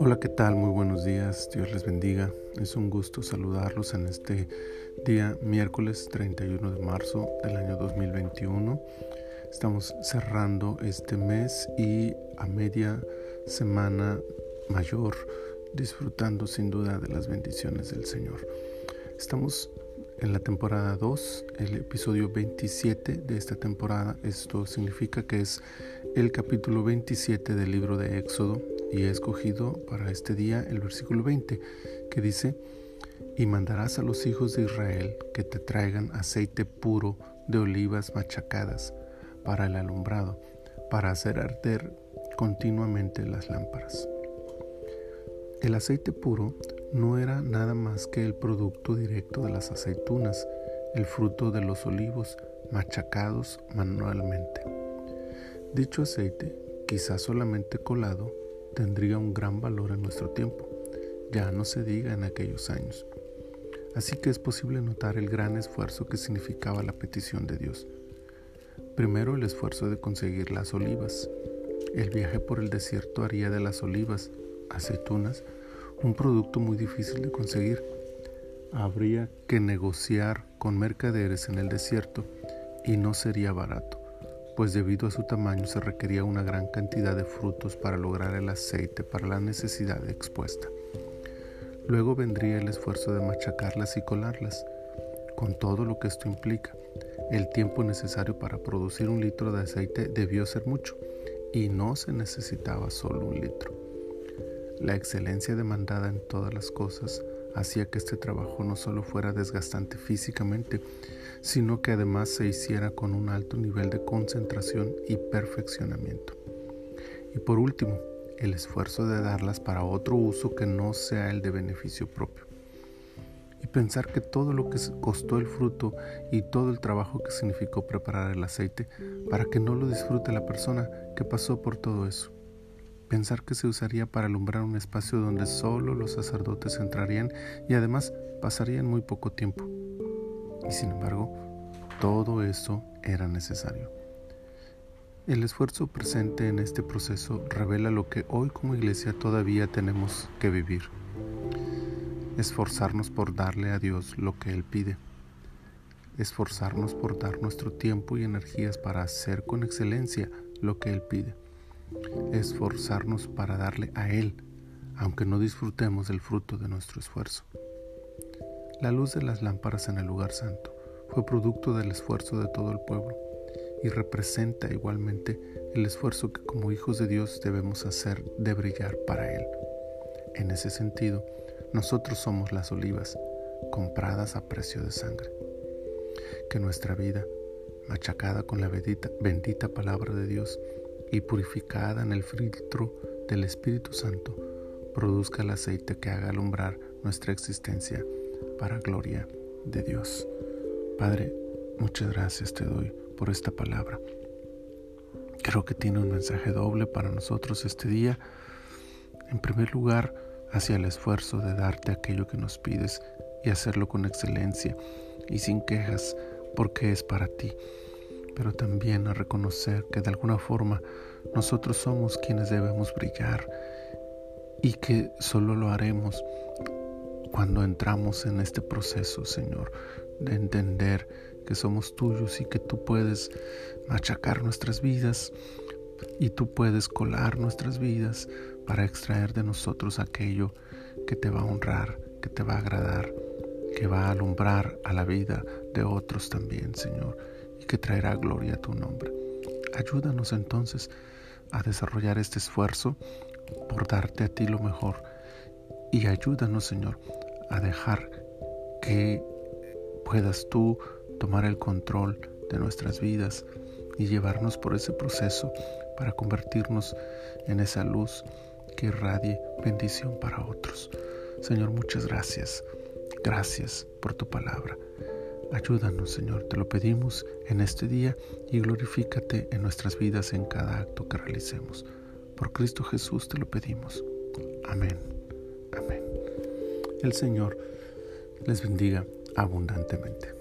Hola, ¿qué tal? Muy buenos días, Dios les bendiga. Es un gusto saludarlos en este día miércoles 31 de marzo del año 2021. Estamos cerrando este mes y a media semana mayor, disfrutando sin duda de las bendiciones del Señor. Estamos en la temporada 2, el episodio 27 de esta temporada. Esto significa que es el capítulo 27 del libro de Éxodo y he escogido para este día el versículo 20 que dice, y mandarás a los hijos de Israel que te traigan aceite puro de olivas machacadas para el alumbrado, para hacer arder continuamente las lámparas. El aceite puro no era nada más que el producto directo de las aceitunas, el fruto de los olivos machacados manualmente. Dicho aceite, quizás solamente colado, tendría un gran valor en nuestro tiempo, ya no se diga en aquellos años. Así que es posible notar el gran esfuerzo que significaba la petición de Dios. Primero el esfuerzo de conseguir las olivas. El viaje por el desierto haría de las olivas, aceitunas, un producto muy difícil de conseguir. Habría que negociar con mercaderes en el desierto y no sería barato, pues debido a su tamaño se requería una gran cantidad de frutos para lograr el aceite para la necesidad expuesta. Luego vendría el esfuerzo de machacarlas y colarlas, con todo lo que esto implica. El tiempo necesario para producir un litro de aceite debió ser mucho, y no se necesitaba solo un litro. La excelencia demandada en todas las cosas hacía que este trabajo no solo fuera desgastante físicamente, sino que además se hiciera con un alto nivel de concentración y perfeccionamiento. Y por último, el esfuerzo de darlas para otro uso que no sea el de beneficio propio. Y pensar que todo lo que costó el fruto y todo el trabajo que significó preparar el aceite para que no lo disfrute la persona que pasó por todo eso pensar que se usaría para alumbrar un espacio donde solo los sacerdotes entrarían y además pasarían muy poco tiempo. Y sin embargo, todo eso era necesario. El esfuerzo presente en este proceso revela lo que hoy como iglesia todavía tenemos que vivir. Esforzarnos por darle a Dios lo que Él pide. Esforzarnos por dar nuestro tiempo y energías para hacer con excelencia lo que Él pide esforzarnos para darle a Él, aunque no disfrutemos del fruto de nuestro esfuerzo. La luz de las lámparas en el lugar santo fue producto del esfuerzo de todo el pueblo y representa igualmente el esfuerzo que como hijos de Dios debemos hacer de brillar para Él. En ese sentido, nosotros somos las olivas, compradas a precio de sangre. Que nuestra vida, machacada con la bendita, bendita palabra de Dios, y purificada en el filtro del Espíritu Santo, produzca el aceite que haga alumbrar nuestra existencia para gloria de Dios. Padre, muchas gracias te doy por esta palabra. Creo que tiene un mensaje doble para nosotros este día. En primer lugar, hacia el esfuerzo de darte aquello que nos pides y hacerlo con excelencia y sin quejas, porque es para ti pero también a reconocer que de alguna forma nosotros somos quienes debemos brillar y que solo lo haremos cuando entramos en este proceso, Señor, de entender que somos tuyos y que tú puedes machacar nuestras vidas y tú puedes colar nuestras vidas para extraer de nosotros aquello que te va a honrar, que te va a agradar, que va a alumbrar a la vida de otros también, Señor que traerá gloria a tu nombre. Ayúdanos entonces a desarrollar este esfuerzo por darte a ti lo mejor y ayúdanos Señor a dejar que puedas tú tomar el control de nuestras vidas y llevarnos por ese proceso para convertirnos en esa luz que irradie bendición para otros. Señor, muchas gracias. Gracias por tu palabra. Ayúdanos, Señor, te lo pedimos en este día y glorifícate en nuestras vidas en cada acto que realicemos. Por Cristo Jesús te lo pedimos. Amén. Amén. El Señor les bendiga abundantemente.